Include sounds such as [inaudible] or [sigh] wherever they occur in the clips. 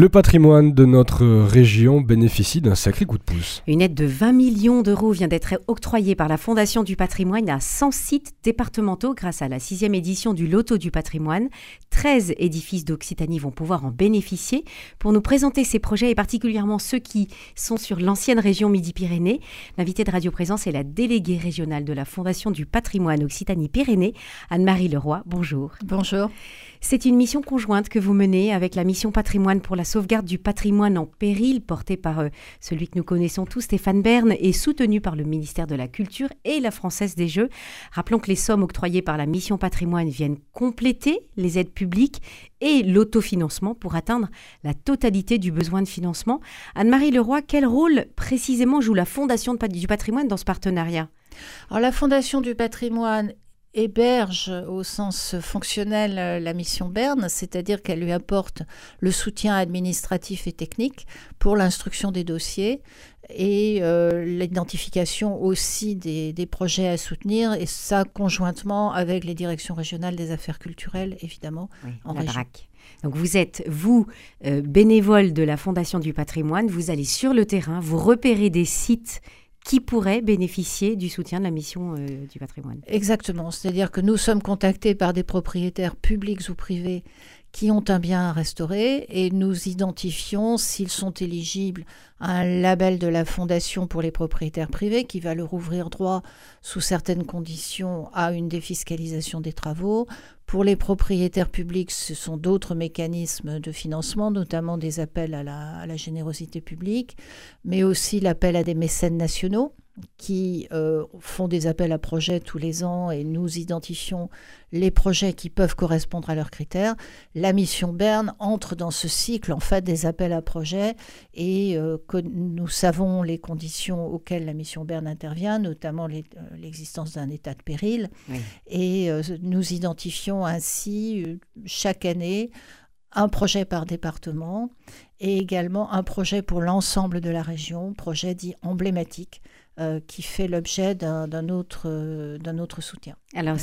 Le patrimoine de notre région bénéficie d'un sacré coup de pouce. Une aide de 20 millions d'euros vient d'être octroyée par la Fondation du patrimoine à 100 sites départementaux grâce à la sixième édition du Loto du patrimoine. 13 édifices d'Occitanie vont pouvoir en bénéficier. Pour nous présenter ces projets et particulièrement ceux qui sont sur l'ancienne région Midi-Pyrénées, l'invité de Radio Présence est la déléguée régionale de la Fondation du patrimoine Occitanie-Pyrénées, Anne-Marie Leroy. Bonjour. Bonjour. C'est une mission conjointe que vous menez avec la mission patrimoine pour la sauvegarde du patrimoine en péril, portée par euh, celui que nous connaissons tous, Stéphane Bern, et soutenue par le ministère de la Culture et la Française des Jeux. Rappelons que les sommes octroyées par la mission patrimoine viennent compléter les aides publiques et l'autofinancement pour atteindre la totalité du besoin de financement. Anne-Marie Leroy, quel rôle précisément joue la Fondation du patrimoine dans ce partenariat? Alors, la Fondation du patrimoine héberge au sens fonctionnel euh, la mission Berne, c'est-à-dire qu'elle lui apporte le soutien administratif et technique pour l'instruction des dossiers et euh, l'identification aussi des, projets à soutenir, et ça conjointement avec les directions régionales des affaires culturelles, évidemment, en la région. Donc vous êtes, vous, euh, bénévole de la Fondation du patrimoine, vous allez sur le terrain, vous repérez des sites qui pourraient bénéficier du soutien de la mission euh, du patrimoine. Exactement, c'est-à-dire que nous sommes contactés par des propriétaires publics ou privés qui ont un bien à restaurer et nous identifions s'ils sont éligibles à un label de la Fondation pour les propriétaires privés qui va leur ouvrir droit sous certaines conditions à une défiscalisation des travaux. Pour les propriétaires publics, ce sont d'autres mécanismes de financement, notamment des appels à la, générosité publique, mais aussi l'appel à des mécènes nationaux qui euh, font des appels à projets tous les ans et nous identifions les projets qui peuvent correspondre à leurs critères. La mission Berne entre dans ce cycle en fait des appels à projets et euh, nous savons les conditions auxquelles la mission Berne intervient, notamment euh, l'existence d'un état de péril. Et nous identifions ainsi chaque année un projet par département et également un projet pour l'ensemble de la région, projet dit emblématique, euh, qui fait l'objet d'un autre, euh, autre soutien. Alors,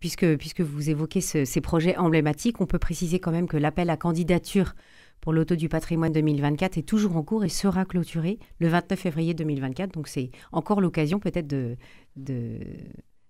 puisque, puisque vous évoquez ces projets emblématiques, on peut préciser quand même que l'appel à candidature pour l'auto du patrimoine 2024 est toujours en cours et sera clôturé le 29 février 2024. Donc, c'est encore l'occasion peut-être de, de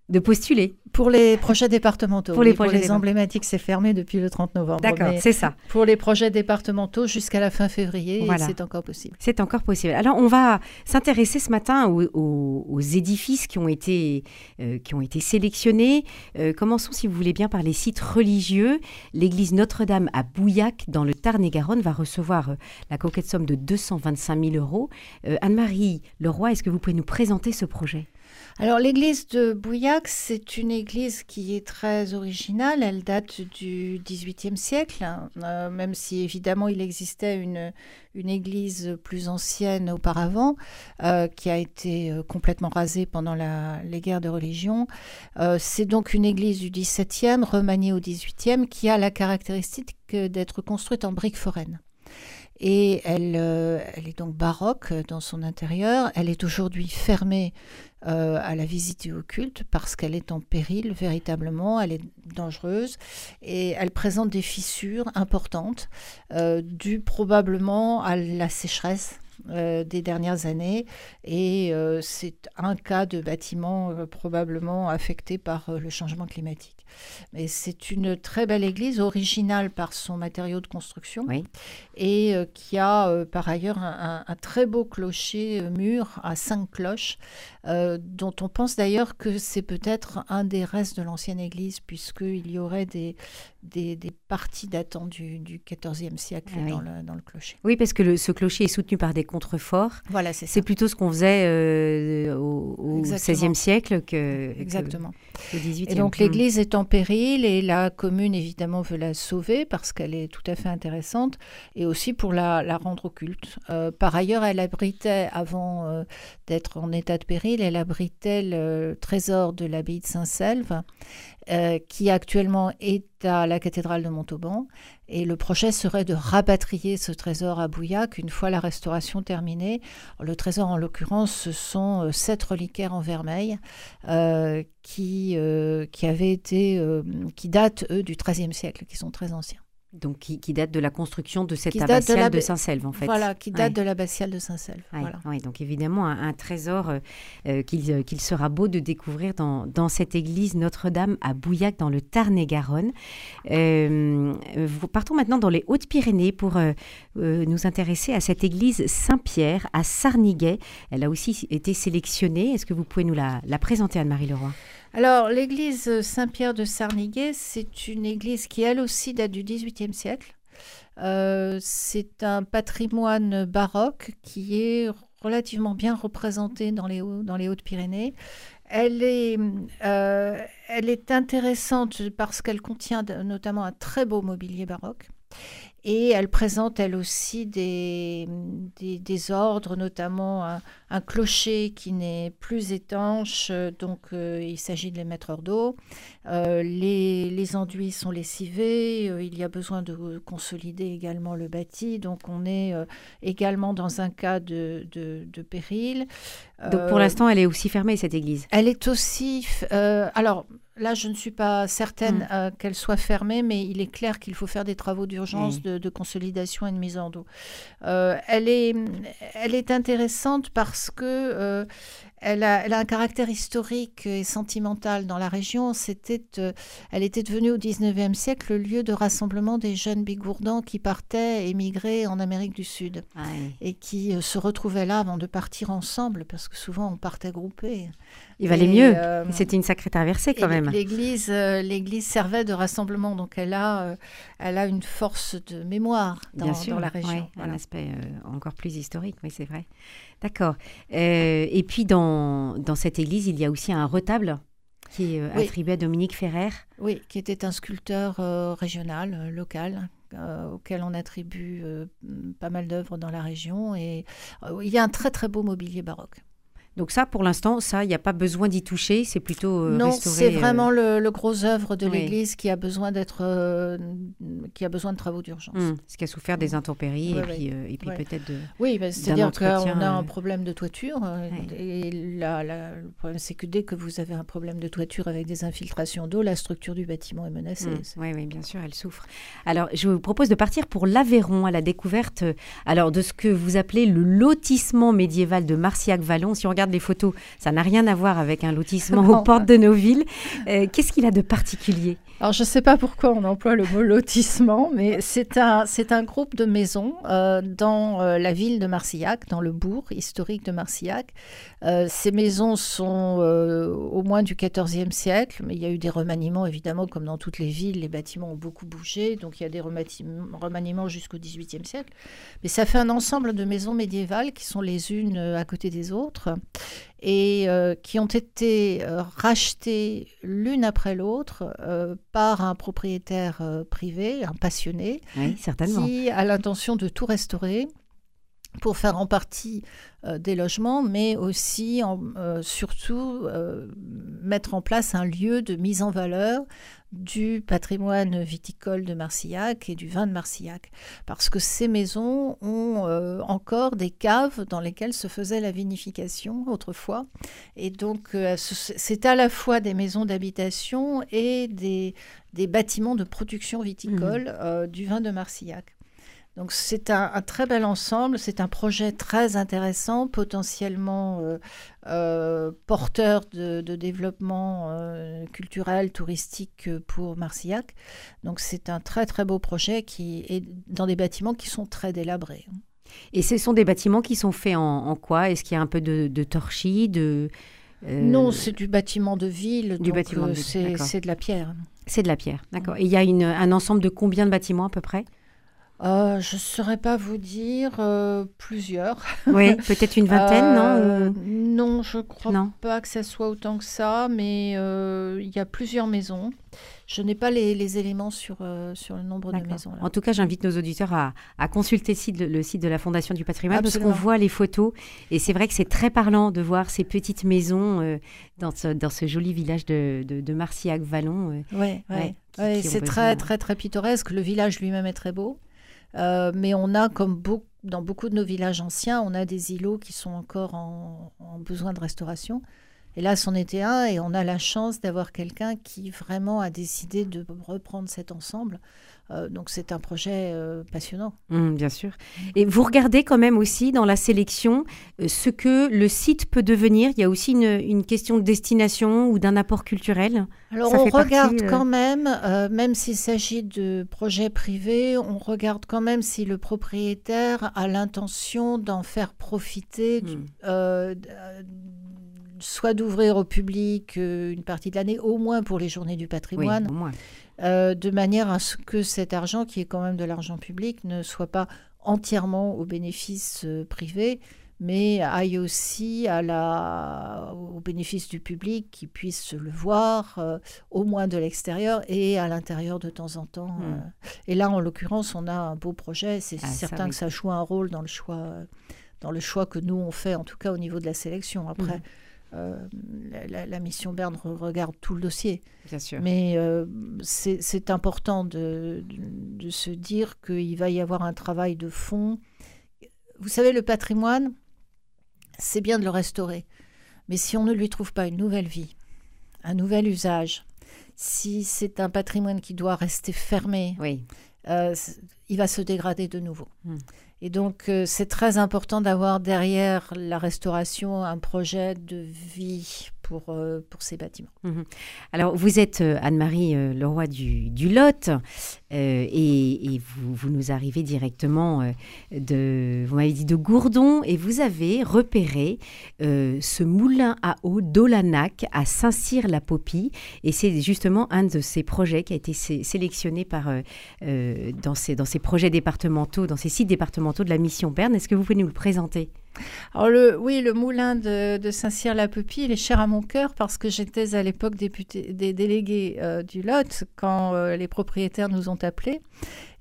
de postuler. Pour les projets départementaux. Pour les, projets emblématiques, c'est fermé depuis le 30 novembre. D'accord, c'est ça. Pour les projets départemental, jusqu'à la fin février, c'est encore possible. C'est encore possible. Alors, on va s'intéresser ce matin aux, édifices qui ont été, euh, qui ont été sélectionnés. Euh, commençons, si vous voulez bien, par les sites religieux. L'église Notre-Dame à Bouillac, dans le Tarn-et-Garonne, va recevoir euh, la coquette somme de 225 000 euros. Anne-Marie Leroy, est-ce que vous pouvez nous présenter ce projet? Alors l'église de Bouillac, c'est une église qui est très originale. Elle date du XVIIIe siècle, hein. euh, même si évidemment il existait une, une église plus ancienne auparavant, euh, qui a été euh, complètement rasée pendant les guerres de religion. c'est donc une église du XVIIe, remaniée au XVIIIe, qui a la caractéristique d'être construite en briques foraines. Et elle, elle, est donc baroque dans son intérieur. Elle est aujourd'hui fermée euh, à la visite et au culte parce qu'elle est en péril véritablement, elle est dangereuse et elle présente des fissures importantes euh, dues probablement à la sécheresse euh, des dernières années et c'est un cas de bâtiment probablement affecté par le changement climatique. Mais c'est une très belle église, originale par son matériau de construction et qui a par ailleurs un, un, très beau clocher mur à cinq cloches dont on pense d'ailleurs que c'est peut-être un des restes de l'ancienne église, puisqu'il y aurait des, des, parties datant du, du XIVe siècle ah dans, le, dans, le, clocher. Oui, parce que ce clocher est soutenu par des contreforts. Voilà, c'est C'est plutôt ce qu'on faisait euh, au, XVIe siècle que, Exactement. au XVIIIe. Et donc l'église est en péril et la commune, évidemment, veut la sauver parce qu'elle est tout à fait intéressante et aussi pour la, la rendre au culte. Euh, par ailleurs, elle abritait, avant euh, d'être en état de péril, elle abritait le trésor de l'abbaye de Saint-Selve, euh, qui actuellement est à la cathédrale de Montauban. Et le projet serait de rapatrier ce trésor à Bouillac une fois la restauration terminée. Le trésor, en l'occurrence, ce sont euh, sept reliquaires en vermeil euh, qui, qui avaient été, qui datent, eux, du XIIIe siècle, qui sont très anciens. Donc qui, date de la construction de cette abbatiale de, Saint-Selve, en fait. Voilà, qui date de l'abbatiale de Saint-Selve. Oui, donc évidemment un, trésor euh, euh, qu'il sera beau de découvrir dans, dans cette église Notre-Dame à Bouillac, dans le Tarn-et-Garonne. Euh, partons maintenant dans les Hautes-Pyrénées pour nous intéresser à cette église Saint-Pierre à Sarniguet. Elle a aussi été sélectionnée. Est-ce que vous pouvez nous la, la présenter, Anne-Marie Leroy? Alors, l'église Saint-Pierre de Sarniguet, c'est une église qui, elle aussi, date du XVIIIe siècle. Euh, c'est un patrimoine baroque qui est relativement bien représenté dans les, Hautes-Pyrénées. Elle est, euh, elle est intéressante parce qu'elle contient notamment un très beau mobilier baroque. Et elle présente elle aussi des, des, ordres, notamment un, clocher qui n'est plus étanche, donc euh, il s'agit de les mettre hors d'eau. Euh, les, les, enduits sont lessivés, euh, il y a besoin de consolider également le bâti, donc on est également dans un cas de, de, de péril. Donc pour l'instant, elle est aussi fermée, cette église? Elle est aussi... alors, Là, je ne suis pas certaine mm. euh, qu'elle soit fermée, mais il est clair qu'il faut faire des travaux d'urgence de, consolidation et de mise en dos. Euh, elle, est, elle est intéressante parce que euh, elle a, un caractère historique et sentimental dans la région. C'était, euh, elle était devenue au XIXe siècle le lieu de rassemblement des jeunes bigourdans qui partaient émigrer en Amérique du Sud et qui euh, se retrouvaient là avant de partir ensemble parce que souvent on partait groupés. Il valait mieux. Euh, C'était une sacrée traversée quand même. L'église, l'église servait de rassemblement, donc elle a, elle a une force de mémoire dans, la région. Un aspect encore plus historique, oui c'est vrai. D'accord. Euh, et puis dans, dans cette église, il y a aussi un retable qui est euh, attribué à Dominique Ferrer. Oui, qui était un sculpteur euh, régional, local, auquel on attribue pas mal d'œuvres dans la région. Et il y a un très très beau mobilier baroque. Donc ça, pour l'instant, ça, il n'y a pas besoin d'y toucher, c'est plutôt euh, non, c'est euh, vraiment le, gros œuvre de l'Église qui a besoin d'être, euh, qui a besoin de travaux d'urgence. Mmh. Ce qui a souffert des intempéries et puis, et puis peut-être de. Oui, bah, c'est-à-dire qu'on a un problème de toiture et là, le problème c'est que dès que vous avez un problème de toiture avec des infiltrations d'eau, la structure du bâtiment est menacée. Mmh. Oui, oui, bien sûr, elle souffre. Alors, je vous propose de partir pour l'Aveyron à la découverte, alors de ce que vous appelez le lotissement médiéval de Marciac-Vallon. Si on regarde les photos, ça n'a rien à voir avec un lotissement [laughs] aux portes de nos villes. Euh, qu'est-ce qu'il a de particulier? Alors, je ne sais pas pourquoi on emploie le mot lotissement, mais c'est un, un groupe de maisons euh, dans euh, la ville de Marcillac, dans le bourg historique de Marcillac. ces maisons sont au moins du XIVe siècle, mais il y a eu des remaniements, évidemment, comme dans toutes les villes, les bâtiments ont beaucoup bougé, donc il y a des remaniements jusqu'au XVIIIe siècle. Mais ça fait un ensemble de maisons médiévales qui sont les unes à côté des autres et euh, qui ont été euh, rachetées l'une après l'autre euh, par un propriétaire privé, un passionné, qui a l'intention de tout restaurer pour faire en partie des logements, mais aussi, surtout, mettre en place un lieu de mise en valeur du patrimoine viticole de Marcillac et du vin de Marcillac, parce que ces maisons ont euh, encore des caves dans lesquelles se faisait la vinification autrefois, et donc euh, c'est à la fois des maisons d'habitation et des, bâtiments de production viticole mmh. euh, du vin de Marcillac. Donc c'est un, très bel ensemble, c'est un projet très intéressant, potentiellement euh, euh, porteur de, développement euh, culturel, touristique pour Marcillac. Donc c'est un très très beau projet qui est dans des bâtiments qui sont très délabrés. Et ce sont des bâtiments qui sont faits en, quoi? Est-ce qu'il y a un peu de, de torchis de, Non, c'est du bâtiment de ville, du bâtiment c'est de la pierre. C'est de la pierre, d'accord. Et il y a un ensemble de combien de bâtiments à peu près? Euh, je ne saurais pas vous dire euh, plusieurs. Oui, peut-être une vingtaine, non euh, Non, je crois pas que ça soit autant que ça, mais il y a plusieurs maisons. Je n'ai pas les, éléments sur, sur le nombre de maisons. En tout cas, j'invite nos auditeurs à, consulter le site, le site, de la Fondation du patrimoine parce qu'on voit les photos. Et c'est vrai que c'est très parlant de voir ces petites maisons dans, ce, dans ce joli village de, de, Marcillac-Vallon. Oui, ouais, ouais. c'est très, très, très pittoresque. Le village lui-même est très beau. Euh, mais on a, comme dans beaucoup de nos villages anciens, on a des îlots qui sont encore en, besoin de restauration. Et là, c'en était un, et on a la chance d'avoir quelqu'un qui vraiment a décidé de reprendre cet ensemble Euh, donc c'est un projet euh, passionnant. Mmh, bien sûr. Et vous regardez quand même aussi dans la sélection euh, ce que le site peut devenir. Il y a aussi une, une question de destination ou d'un apport culturel. Alors Ça on partie, regarde quand même, même s'il s'agit de projets privés, on regarde quand même si le propriétaire a l'intention d'en faire profiter, du- euh, soit d'ouvrir au public une partie de l'année, au moins pour les journées du Oui, patrimoine, au moins. Euh, de manière à ce que cet argent, qui est quand même de l'argent public, ne soit pas entièrement au bénéfice euh, privé, mais aille aussi à la, au bénéfice du public, qui puisse le voir, euh, au moins de l'extérieur et à l'intérieur de temps en temps. Hmm. euh. Et là, en l'occurrence, on a un beau projet. C'est Ah, ça, certain oui. que ça joue un rôle dans le choix, dans le choix que nous on fait, en tout cas au niveau de la sélection. Après, Mhm. Euh, la, mission Berne re- regarde tout le dossier. Bien sûr. Mais euh, c'est important de, de- de se dire qu'il va y avoir un travail de fond. Vous savez, le patrimoine, c'est bien de le restaurer. Mais si on ne lui trouve pas une nouvelle vie, un nouvel usage, si c'est un patrimoine qui doit rester fermé, Oui. euh, il va se dégrader de nouveau. Hmm. Et donc, euh, c'est très important d'avoir derrière la restauration un projet de vie pour, euh, pour ces bâtiments. Alors, vous êtes euh, Anne-Marie euh, Leroy du, Lot euh, et, vous, nous arrivez directement de, vous m'avez dit de Gourdon et vous avez repéré ce moulin à eau d'Olanac à Saint-Cyr-la-Popie et c'est justement un de ces projets qui a été sé- sélectionné dans, ces, dans ces projets départementaux, dans ces sites départementaux de la mission Berne. Est-ce que vous pouvez nous le présenter? Alors oui, le moulin de, Saint-Cyr-la-Pupille, il est cher à mon cœur parce que j'étais à l'époque député, des délégués euh, du Lot quand euh, les propriétaires nous ont appelés.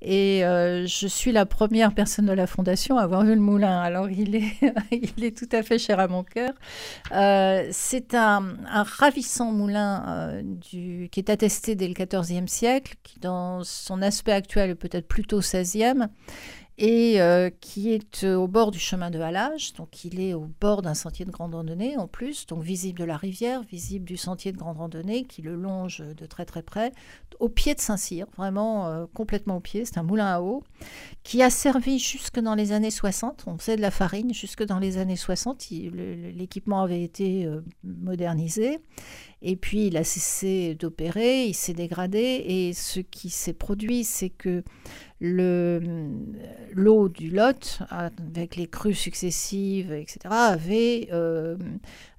Et euh, je suis la première personne de la fondation à avoir vu le moulin. Alors il est, [laughs] il est tout à fait cher à mon cœur. C'est un, ravissant moulin qui est attesté dès le XIVe siècle, qui dans son aspect actuel est peut-être plutôt XVIe et euh, qui est euh, au bord du chemin de halage. Donc, il est au bord d'un sentier de grande randonnée en plus, donc visible de la rivière, visible du sentier de grande randonnée qui le longe de très très près, au pied de Saint-Cyr, vraiment euh, complètement au pied. C'est un moulin à eau qui a servi jusque dans les années 60. On faisait de la farine jusque dans les années 60. Il- le- L'équipement avait été modernisé. Et puis, il a cessé d'opérer, il s'est dégradé. Et ce qui s'est produit, c'est que le- l'eau du Lot, avec les crues successives, etc., avait euh,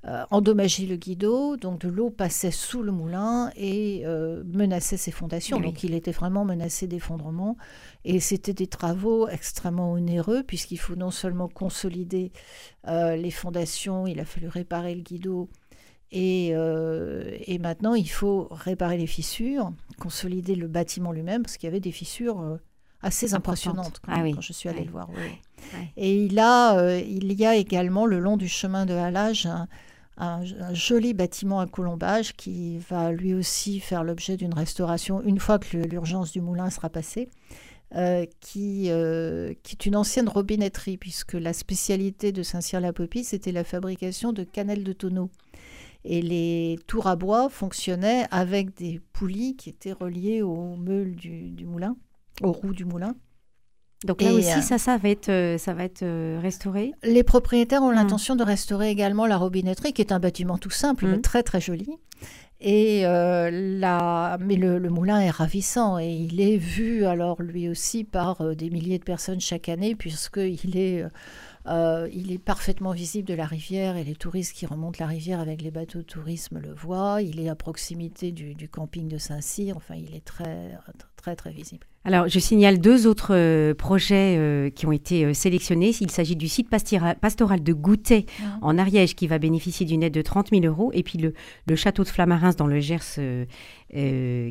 euh, endommagé le guideau. Donc, de l'eau passait sous le moulin et euh, menaçait ses fondations. Oui. Donc, il était vraiment menacé d'effondrement. Et c'était des travaux extrêmement onéreux, puisqu'il faut non seulement consolider euh, les fondations, il a fallu réparer le guideau. Et, euh, et maintenant, il faut réparer les fissures, consolider le bâtiment lui-même, parce qu'il y avait des fissures euh, assez impressionnantes quand, Ah oui. quand je suis allée le voir. oui. Et il, a, euh, il y a également le long du chemin de halage un, un- un joli bâtiment à colombage qui va lui aussi faire l'objet d'une restauration une fois que l'urgence du moulin sera passée. euh, qui, euh, qui est une ancienne robinetterie, puisque la spécialité de Saint-Cyr-la-Popie, c'était la fabrication de cannelles de tonneaux. Et les tours à bois fonctionnaient avec des poulies qui étaient reliées aux meules du, du moulin, aux roues du moulin. Donc là Et, aussi, euh, ça, ça va être, euh, ça va être euh, restauré. Les propriétaires ont Mm. l'intention de restaurer également la robinetterie, qui est un bâtiment tout simple, mais très très joli. Et euh, la... Mais le, le moulin est ravissant et il est vu alors lui aussi par des milliers de personnes chaque année, puisqu'il est, euh, il est parfaitement visible de la rivière et les touristes qui remontent la rivière avec les bateaux de tourisme le voient. Il est à proximité du, du camping de Saint-Cyr, enfin il est très très très visible. Alors, je signale deux autres euh, projets euh, qui ont été euh, sélectionnés. Il s'agit du site pastoral de Goutet en Ariège qui va bénéficier d'une aide de 30 000 euros et puis le, le château de Flamarins dans le Gers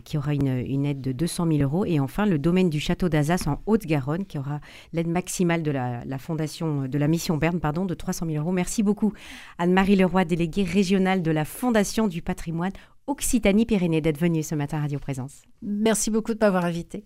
qui aura une, une aide de 200 000 euros et enfin le domaine du château d'Azas en Haute-Garonne qui aura l'aide maximale de la, la fondation de la mission Berne pardon, de 300 000 euros. Merci beaucoup Anne-Marie Leroy, déléguée régionale de la Fondation du patrimoine Occitanie-Pyrénées d'être venue ce matin à Radio Présence. Merci beaucoup de m'avoir invité.